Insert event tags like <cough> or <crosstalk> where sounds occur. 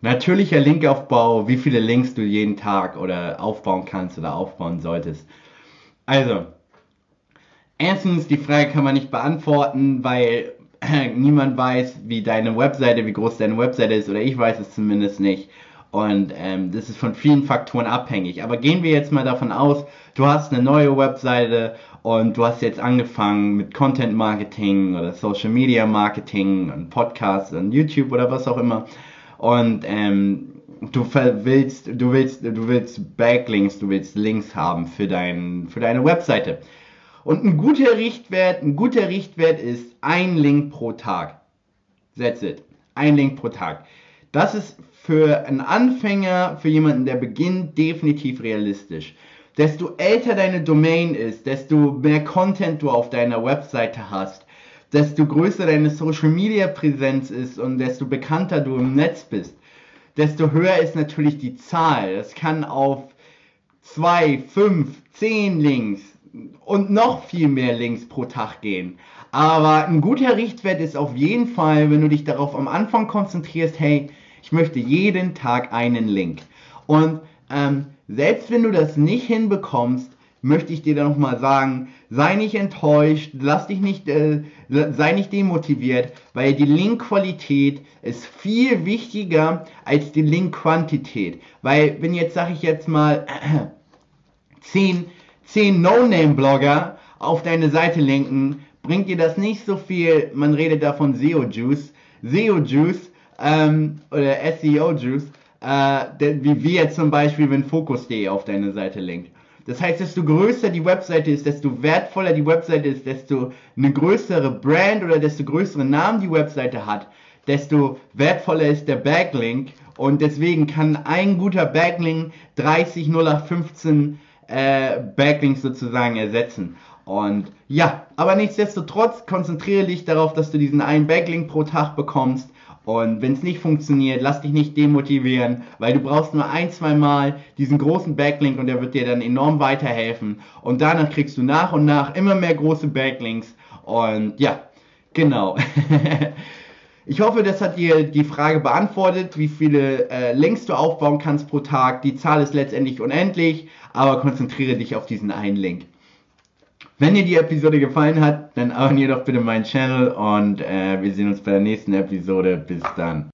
Natürlicher Linkaufbau, wie viele Links du jeden Tag oder aufbauen kannst oder aufbauen solltest. Also, erstens, die Frage kann man nicht beantworten, weil <clears throat> niemand weiß, wie deine Webseite, wie groß deine Webseite ist, oder ich weiß es zumindest nicht. Und ähm, das ist von vielen Faktoren abhängig. Aber gehen wir jetzt mal davon aus, du hast eine neue Webseite und du hast jetzt angefangen mit Content Marketing oder Social Media Marketing und Podcasts und YouTube oder was auch immer. Und ähm, du willst, du willst, du willst Backlinks, du willst Links haben für, dein, für deine Webseite. Und ein guter Richtwert, ein guter Richtwert ist ein Link pro Tag. That's it. Ein Link pro Tag. Das ist für einen Anfänger, für jemanden, der beginnt, definitiv realistisch. Desto älter deine Domain ist, desto mehr Content du auf deiner Webseite hast, desto größer deine Social Media Präsenz ist und desto bekannter du im Netz bist, desto höher ist natürlich die Zahl. Das kann auf zwei, fünf, zehn Links und noch viel mehr Links pro Tag gehen. Aber ein guter Richtwert ist auf jeden Fall, wenn du dich darauf am Anfang konzentrierst, hey, ich möchte jeden Tag einen Link. Und ähm, selbst wenn du das nicht hinbekommst, möchte ich dir dann nochmal sagen, sei nicht enttäuscht, lass dich nicht, äh, sei nicht demotiviert, weil die Linkqualität ist viel wichtiger als die Linkquantität. Weil, wenn jetzt, sage ich jetzt mal, äh, 10, 10 No-Name-Blogger auf deine Seite linken, bringt dir das nicht so viel, man redet da von SEO-Juice. SEO-Juice ähm, oder SEO-Juice, äh, wie wir jetzt zum Beispiel, wenn Focus.de auf deine Seite linkt. Das heißt, desto größer die Webseite ist, desto wertvoller die Webseite ist, desto eine größere Brand oder desto größeren Namen die Webseite hat, desto wertvoller ist der Backlink und deswegen kann ein guter Backlink 30 0815 äh, Backlinks sozusagen ersetzen. Und ja, aber nichtsdestotrotz konzentriere dich darauf, dass du diesen einen Backlink pro Tag bekommst und wenn es nicht funktioniert, lass dich nicht demotivieren, weil du brauchst nur ein, zwei Mal diesen großen Backlink und der wird dir dann enorm weiterhelfen. Und danach kriegst du nach und nach immer mehr große Backlinks. Und ja, genau. <laughs> Ich hoffe, das hat dir die Frage beantwortet, wie viele äh, Links du aufbauen kannst pro Tag. Die Zahl ist letztendlich unendlich, aber konzentriere dich auf diesen einen Link. Wenn dir die Episode gefallen hat, dann abonniere doch bitte meinen Channel und äh, wir sehen uns bei der nächsten Episode. Bis dann.